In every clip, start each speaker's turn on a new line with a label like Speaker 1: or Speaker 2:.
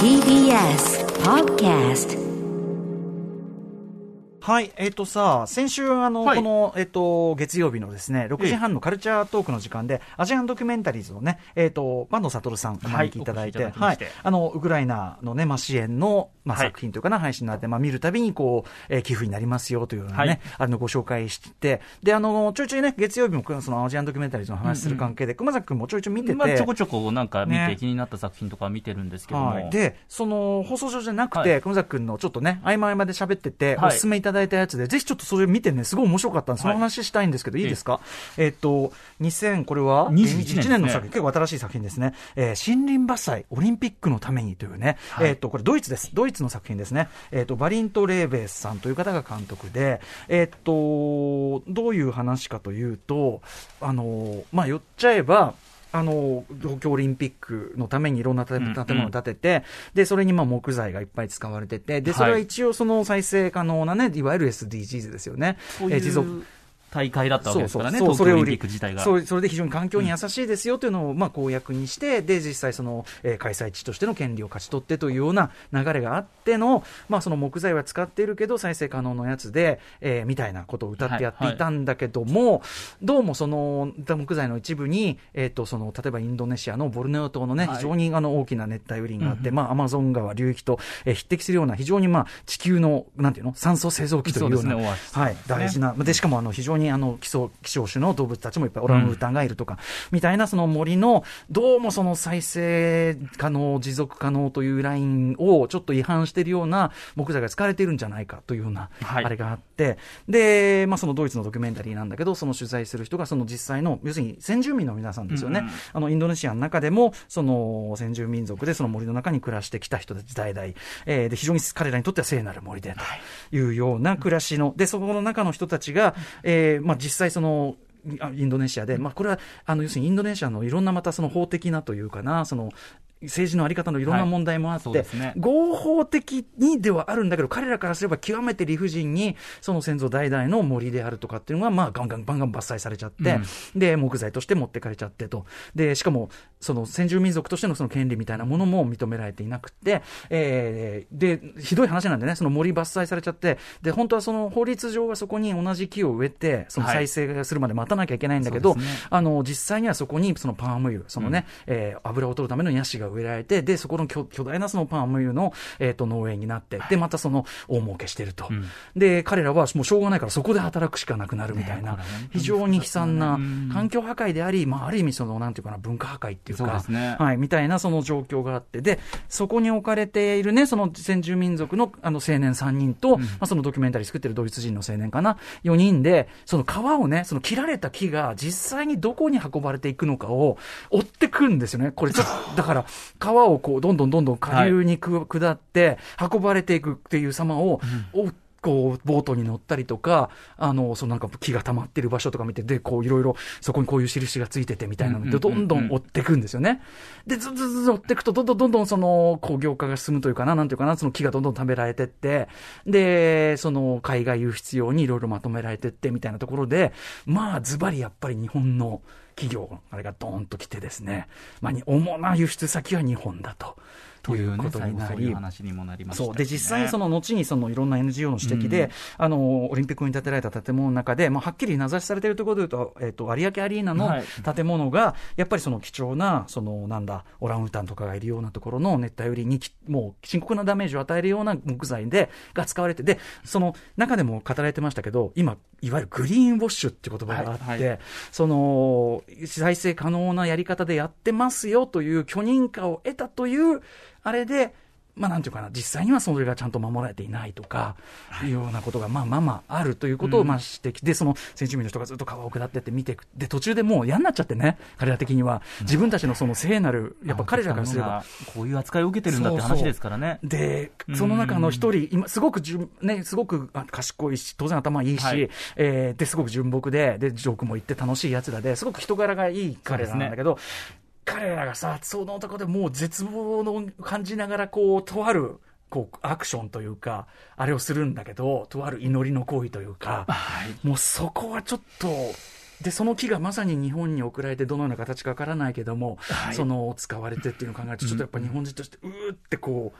Speaker 1: TBS Podcast
Speaker 2: はい、えっ、とさ、先週、あの、
Speaker 3: はい。
Speaker 2: この、えっ、と、月曜日のですね、6時半のカルチャートークの時間で、アジアンドキュメンタリーズのね、えっ、と、坂東悟さんお招きいただいて、
Speaker 3: はいいただきまして。
Speaker 2: あの、ウクライナのね、まあ、支援の、まあ、
Speaker 3: はい。
Speaker 2: 作品というかな、配信になって、まあ、見るたびに、こう、えー寄付になりますよというようなね、
Speaker 3: はい。
Speaker 2: あの、ご紹介して、で、あの、ちょいちょいね、月曜日も、その、アジアンドキュメンタリーズの話する関係で、熊崎君もちょいちょい見てて、
Speaker 3: まあ、ちょこちょこなんか見
Speaker 2: ね。
Speaker 3: て気になった作品とか見てるんですけども、
Speaker 2: はい、で、その放送上じゃなくて、
Speaker 3: はい。
Speaker 2: 熊崎君のちょっとね、合間合間で喋ってて、
Speaker 3: はい。
Speaker 2: おすすめいただいたやつで、ぜひちょっとそれ見てね、すごい面白かったんで、その話したいんですけど、いいですか、えっと、2000、これは
Speaker 3: ？21年
Speaker 2: の作品、結構新しい作品ですね、えー森林伐採、オリンピックのためにというね、
Speaker 3: はい。
Speaker 2: えっと、これドイツです。ドイツの作品ですね。えっと、バリント・レーベースさんという方が監督で、えっと、どういう話かというと、あの、まあ、言っちゃえば、あの東京オリンピックのためにいろんな建物を建てて、でそれにまあ木材がいっぱい使われてて、でそれは一応、その再生可能なね、いわゆる SDGs ですよね。
Speaker 3: そう
Speaker 2: えー持続
Speaker 3: いう大会だったわけですからね、
Speaker 2: そうそう
Speaker 3: 東京オリンピック自体が。
Speaker 2: それそれで非常に環境に優しいですよというのを、まあ、公約にして、で実際その、えー開催地としての権利を勝ち取ってというような流れがあっての、まあ、その木材は使っているけど、再生可能のやつで、えーみたいなことを歌ってやっていたんだけども、どうもその木材の一部に、えー、とその例えばインドネシアのボルネオ島のね、
Speaker 3: はい
Speaker 2: 非常にあの大きな熱帯雨林があって、
Speaker 3: うん
Speaker 2: まあ、アマゾン川流域と、えー匹敵するような、非常に、まあ、地球のなんていうの酸素製造機というような。
Speaker 3: そうね
Speaker 2: はい、大事な、でしかもあの非常にあの基礎希少種の動物たちもいっぱい、オランウータンがいるとか、みたいなその森の、どうもその再生可能、持続可能というラインをちょっと違反しているような木材が使われているんじゃないかというような、
Speaker 3: はい。
Speaker 2: あれがあって、で、まあ、そのドイツのドキュメンタリーなんだけど、その取材する人が、その実際の、要するに先住民の皆さんですよね、あのインドネシアの中でも、その先住民族で、その森の中に暮らしてきた人たち、代々、えーで非常に彼らにとっては聖なる森でというような暮らしの、でそこの中の人たちが、えーまあ、実際、その、あインドネシアで、まあ、これはあの要するにインドネシアのいろんなまたその法的なというかな、その政治のあり方のいろんな問題もあって、
Speaker 3: はいね。
Speaker 2: 合法的にではあるんだけど、彼らからすれば極めて理不尽に、その先祖代々の森であるとかっていうのが、まあ、ガンガンガンガン伐採されちゃって、で、木材として持ってかれちゃってと。で、しかも、その先住民族としてのその権利みたいなものも認められていなくて、えーで、ひどい話なんでね、その森伐採されちゃって、で、本当はその法律上はそこに同じ木を植えて、その再生するまで待たなきゃいけないんだけど、
Speaker 3: そうですね。
Speaker 2: あの、実際にはそこにそのパーム油、そのね、えー油を取るためのヤシが植えられて、で、そこの巨巨大なそのパーム油の、えっ、と、農園になって、で、またその大儲けしてると。
Speaker 3: うん。
Speaker 2: で、彼らはもうしょうがないからそこで働くしかなくなるみたいな、非常に悲惨な
Speaker 3: うん。
Speaker 2: 環境破壊であり、まあ、ある意味その、なんていうかな、文化破壊っていうか、
Speaker 3: ね。
Speaker 2: はい、みたいなその状況があって、で、そこに置かれているね、その先住民族のあの青年3人と、まあ、そのドキュメンタリー作ってるドイツ人の青年かな、4人で、その川をね、その切られた木が実際にどこに運ばれていくのかを追ってくんですよね。これちょっと、だから、川をこう、どんどんどんどん下流にく、下って、運ばれていくっていう様を、追っこう、ボートに乗ったりとか、あの、そのなんか木が溜まってる場所とか見て、で、こういろいろ、そこにこういう印がついててみたいなので、ど
Speaker 3: ん
Speaker 2: どん追っていくんですよね。で、ずずずず追っていくと、どんどんどんどんその工業化が進むというかな、なんていうかな、その木がどんどん食べられてって、で、その海外輸出用にいろいろまとめられてってみたいなところで、まあ、ズバリやっぱり日本の企業、あれがドーンと来てですね、まあ、に主な輸出先は日本だと。
Speaker 3: というね、
Speaker 2: ことになり
Speaker 3: そういう、話にもなりました
Speaker 2: そう。で実際にそ
Speaker 3: の、
Speaker 2: の後にそのいろんな NGO の指摘で、
Speaker 3: うん。
Speaker 2: あのオリンピックに建てられた建物の中で、まあ、はっきり名指しされているところでいうと,、えっと有明アリーナの
Speaker 3: はい。
Speaker 2: 建物が、やっぱりその貴重なそのなんだオランウータンとかがいるようなところの熱帯雨林にきもう深刻なダメージを与えるような木材でが使われてでその中でも語られてましたけど今いわゆるグリーンウォッシュっていう言葉があって、
Speaker 3: はい。はい。
Speaker 2: その再生可能なやり方でやってますよという許認可を得たというあれでまあ、なんていうかな、実際にはそれがちゃんと守られていないとか、いうようなことが、まあまあまああるということを、まあ指摘で、その先住民の人がずっと川を下ってって見ていく。で、途中でもう嫌になっちゃってね、彼ら的には。自分たちのその聖なる、やっぱ彼らからすれば。
Speaker 3: こういう扱いを受けてるんだって話ですからね。
Speaker 2: で、その中の一人、今、すごくじゅん、ね、すごくあ賢いし、当然頭いいし、
Speaker 3: はい
Speaker 2: えーで、すごく純朴で、で、ジョークも言って楽しいやつらで、すごく人柄がいい彼らなんだけど、彼らがさ、その男でもう絶望の感じながら、こう、とある、こう、アクションというか、あれをするんだけど、とある祈りの行為というか、もうそこはちょっと、でその木がまさに日本に送られてどのような形かわからないけども、その使われてっていうのを考えるとちょっとやっぱ日本人としてうーってこ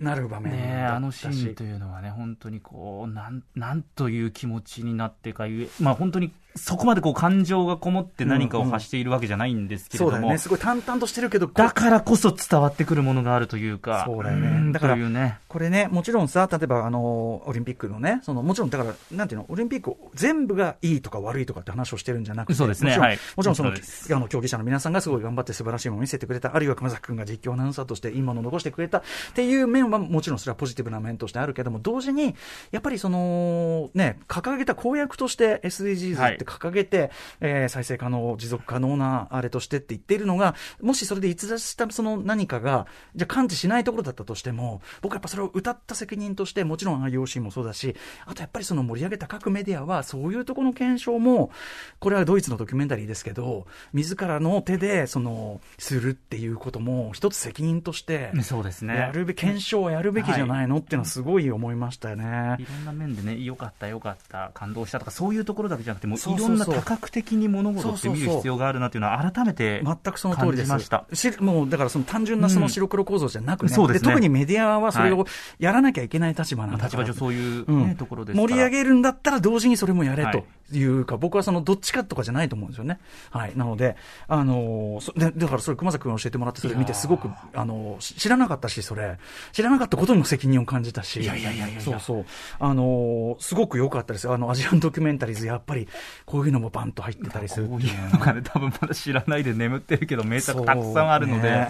Speaker 2: うなる場面
Speaker 3: ねあのシーンというのはね、本当にこう、なん、なんという気持ちになってかゆえ、まあ本当にそこまでこう感情がこもって何かを発しているわけじゃないんですけれども、
Speaker 2: そうだよね。すごい淡々としてるけど
Speaker 3: だからこそ伝わってくるものがあるというか、
Speaker 2: そうだよね。
Speaker 3: ん
Speaker 2: だから
Speaker 3: ね。
Speaker 2: これね、もちろんさ、例えばあのオリンピックのね、そのもちろんだから、なんていうの、オリンピック全部がいいとか悪いとかって話をしてるんじゃなくて、
Speaker 3: そうですね。
Speaker 2: もちろん、
Speaker 3: はい。
Speaker 2: もちろんそのあの競技者の皆さんがすごい頑張って素晴らしいものを見せてくれた、あるいは熊崎君が実況アナウンサーとしていいものを残してくれた。っていう面は、もちろんそれはポジティブな面としてあるけども、同時に、やっぱりその、ね、掲げた公約として SDGs って掲げて、えー再生可能、持続可能なあれとしてって言っているのが、もしそれで逸脱したその何かが、じゃあ感知しないところだったとしても、僕はやっぱそれを歌った責任として、もちろん IOC もそうだし、あとやっぱりその盛り上げた各メディアは、そういうところの検証も、これはドイツのドキュメンタリーですけど、自らの手で、その、するっていうことも、一つ責任として、
Speaker 3: そうですね。
Speaker 2: やるべき、検証をやるべきじゃないの？っていうのはすごい思いましたよね。
Speaker 3: いろんな面でね、良かった、良かった、感動したとか、そういうところだけじゃなくて、もういろんな多角的に物事って見る必要があるなっていうのは、改めて
Speaker 2: 全くその通りです
Speaker 3: し
Speaker 2: もうだからその単純なその白黒構造じゃなくね、
Speaker 3: そうですね
Speaker 2: 特にメディアはそれを
Speaker 3: はい
Speaker 2: やらなきゃいけない立場なんだ
Speaker 3: 立場上そういう、
Speaker 2: うん
Speaker 3: ねところです
Speaker 2: 盛り上げるんだったら同時にそれもやれ
Speaker 3: はい
Speaker 2: というか、僕はそのどっちかとかじゃないと思うんですよね。はい。なので、あのーだからそれ熊崎君が教えてもらってそれ見てすごく、あのーし知らなかったし、それ。知らなかったことにも責任を感じたし。
Speaker 3: いやいやいやいや
Speaker 2: そうそう。あのーすごく良かったですよ。あの、アジアンドキュメンタリーズ、やっぱり、こういうのもバンと入ってたりする
Speaker 3: こういうのがね、多分まだ知らないで眠ってるけど、めちゃくちゃたくさんあるので、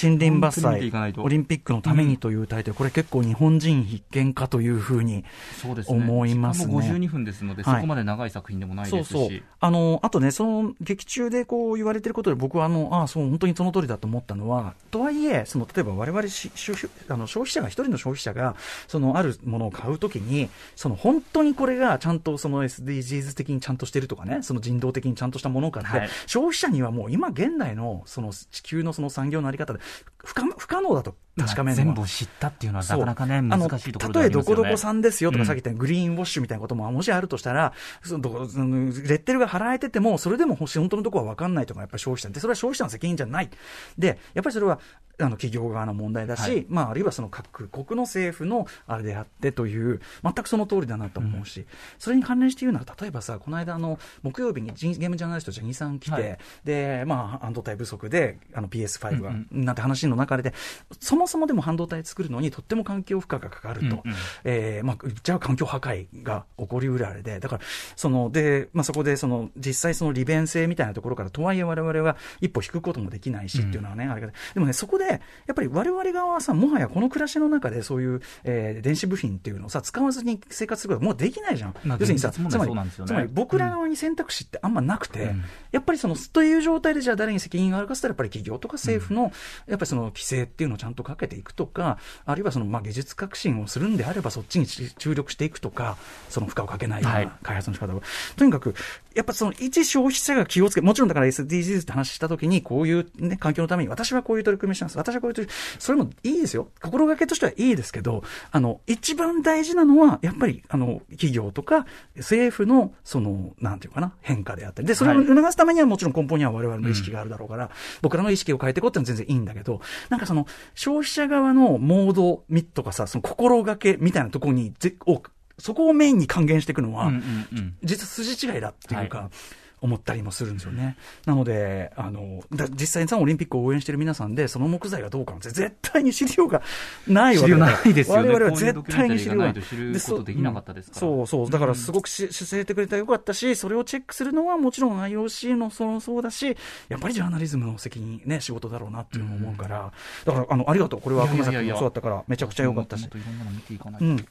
Speaker 2: 森林伐採、オリンピックのためにというタイトル、これ結構日本人必見かというふうに
Speaker 3: そうですね。
Speaker 2: 思いますね。
Speaker 3: 時間も52分ですので、
Speaker 2: はい
Speaker 3: そこまで長い作品でもないですし。
Speaker 2: そうそう。あの、あとね、その劇中でこう言われてることで僕はあの、ああ、そう、本当にその通りだと思ったのは、とはいえ、その、例えば我々し消費あの消費者が、一人の消費者が、その、あるものを買うときに、その、本当にこれがちゃんとその SDGs 的にちゃんとしてるとかね、その人道的にちゃんとしたものかって、
Speaker 3: はい。
Speaker 2: 消費者にはもう今現代の、その地球のその産業のあり方で、不可不可能だと確かめ。
Speaker 3: 全部を知ったっていうのはなかなかね、
Speaker 2: あの
Speaker 3: 難しいところで
Speaker 2: 例え
Speaker 3: はありますよね。
Speaker 2: どこどこさんですよとか、
Speaker 3: うん
Speaker 2: さっき言ったグリーンウォッシュみたいなことももしあるとしたら、そのレッテルが貼られてても、それでも本当のところは分かんないとか、やっぱり消費者。で、それは消費者の責任じゃない。で、やっぱりそれはあの企業側の問題だし、
Speaker 3: はい。
Speaker 2: まあ、あるいはその各国の政府のあれであってという、全くその通りだなと思うし、それに関連して言うなら、例えばさ、この間、あの木曜日にゲームジャーナリスト、ジャニーさん来て、
Speaker 3: はい。
Speaker 2: で、まあ、半導体不足で、あの PS5 が、
Speaker 3: うん
Speaker 2: なんて話の中で、そもそもでも半導体作るのにとっても環境負荷がかかると。
Speaker 3: うんうん。
Speaker 2: えーまあ、言っちゃう環境破壊が起こりうるあれで、だから、その、で、まあ、そこで、その、実際その利便性みたいなところから、とはいえ我々は一歩引くこともできないしっていうのはね、あれが、でもね、そこで、やっぱり我々側はさ、もはやこの暮らしの中でそういう、えー電子部品っていうのをさ、使わずに生活することはもうできないじゃん。
Speaker 3: まあ
Speaker 2: 要するにさ、つまりつまり僕ら側に選択肢ってあんまなくて、
Speaker 3: うん。
Speaker 2: やっぱりその、という状態でじゃあ誰に責任があるかって言ったら、やっぱり企業とか政府の、やっぱりその規制っていうのをちゃんとかけていくとか、あるいはその、まあ、技術革新をするんであれば、そっちに注力していくとか、その負荷をかけないよう
Speaker 3: はい
Speaker 2: な開発の仕方を。とにかく、やっぱその一消費者が気をつけ、もちろんだから SDGs って話したときに、こういうね、環境のために、私はこういう取り組みをしたんです。私はこういう取りそれもいいですよ。心がけとしてはいいですけど、あの、一番大事なのは、やっぱり、あの、企業とか政府の、その、なんていうかな、変化であったり。で、それを
Speaker 3: はい
Speaker 2: 促すためにはもちろん根本には我々の意識があるだろうから、僕らの意識を変えていこうってのは全然いいんだけど、なんかその、消費者側のモードみとかさ、その心がけみたいなところに、ぜをそこをメインに還元していくのは、
Speaker 3: うんうんうん。
Speaker 2: 実は筋違いだっていうか、思ったりもするんですよね。なので、あの、だ実際にさ、オリンピックを応援してる皆さんで、その木材がどうかなんて絶対に資料がないわけだ
Speaker 3: ないですよね。
Speaker 2: 我々は絶対に資料
Speaker 3: ないと知ることできなかったですから。
Speaker 2: そうそう。だからすごくし、教えてくれたらよかったし、それをチェックするのはもちろん IOC のそのそうだし、やっぱりジャーナリズムの責任、ね、仕事だろうなっていうのを思うから、だから、あの、ありがとう。これは熊崎君もそうだったから、めちゃくちゃ良かったし。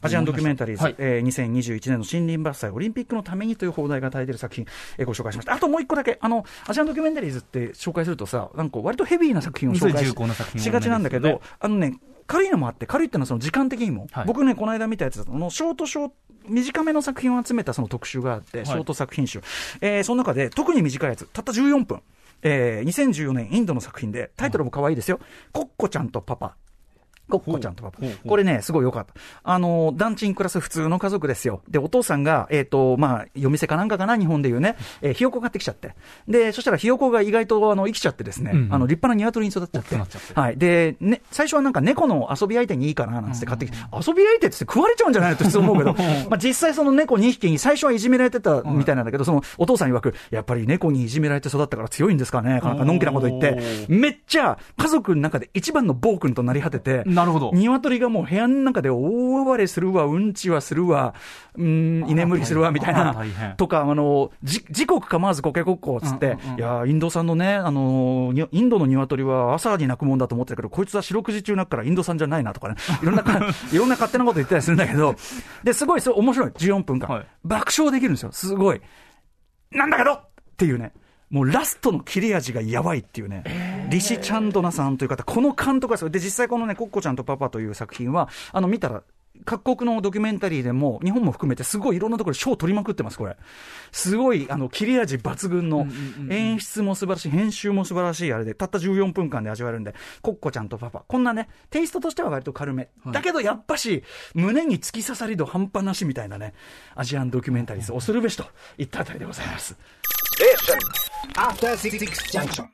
Speaker 2: アジアンドキュメンタリーズ、
Speaker 3: はい。
Speaker 2: えー2021年の森林伐採オリンピックのためにという放題が与えている作品、えーご紹介しました。あともう一個だけ、あの、アジアンドキュメンタリーズって紹介するとさ、なんか割とヘビーな作品を紹介し
Speaker 3: 重厚な作品を
Speaker 2: しがちなんだけど、あのね、軽いのもあって、軽いっていうのはその時間的にも、
Speaker 3: はい
Speaker 2: 僕ね、この間見たやつだと、あのショートショート、短めの作品を集めたその特集があって、
Speaker 3: い
Speaker 2: ショート作品集。えーその中で特に短いやつ、たった14分。えー2014年インドの作品で、タイトルも可愛いですよ。コッコちゃんとパパ。コッコちゃんとパパ。これね、すごい良かった。あの、団地に暮らす普通の家族ですよ。で、お父さんが、えっ、と、まあ、夜店かなんかかな、日本でいうね、えーひよこ買ってきちゃって。で、そしたらひよこが意外と、あの、生きちゃってですね、
Speaker 3: うんうん。
Speaker 2: あの、立派な鶏に育っちゃって。
Speaker 3: っちゃって。
Speaker 2: はい。で、ね、最初はなんか猫の遊び相手にいいかな、なんつって買ってきて、遊び相手って食われちゃうんじゃないのって普通思うけど、まあ、実際その猫2匹に最初はいじめられてたみたいなんだけど、その、お父さん曰く、やっぱり猫にいじめられて育ったから強いんですかね、なんかのんきなこと言って、めっちゃ家族の中で一番の暴君となり果てて、
Speaker 3: なるほど。
Speaker 2: 鶏がもう部屋の中で大暴れするわ、うんちはするわ、うん、居眠りするわ、みたいな。とか、あの、じ、時刻構わずコケコッコっつって、いや、インド産のね、あの、にインドの鶏は朝に鳴くもんだと思ってるけど、こいつは四六時中鳴くからインド産じゃないなとかね、いろんなか、いろんな勝手なこと言ったりするんだけど、で、すごい、そう、面白い。14分間。
Speaker 3: はい
Speaker 2: 爆笑できるんですよ。すごい。なんだけどっていうね。もうラストの切れ味がやばいっていうね、リシ・チャンドナさんという方、この監督がすごいで、実際このね、コッコちゃんとパパという作品は、あの、見たら、各国のドキュメンタリーでも、日本も含めて、すごいいろんなところで賞を取りまくってます、これ。すごい、あの、切れ味抜群の、演出も素晴らしい、編集も素晴らしい、あれで、たった14分間で味わえるんで、コッコちゃんとパパ。こんなね、テイストとしては割と軽め。だけど、やっぱし、胸に突き刺さり度半端なしみたいなね、アジアンドキュメンタリーズ、恐るべしといったあたりでございます。
Speaker 4: After Six Junction.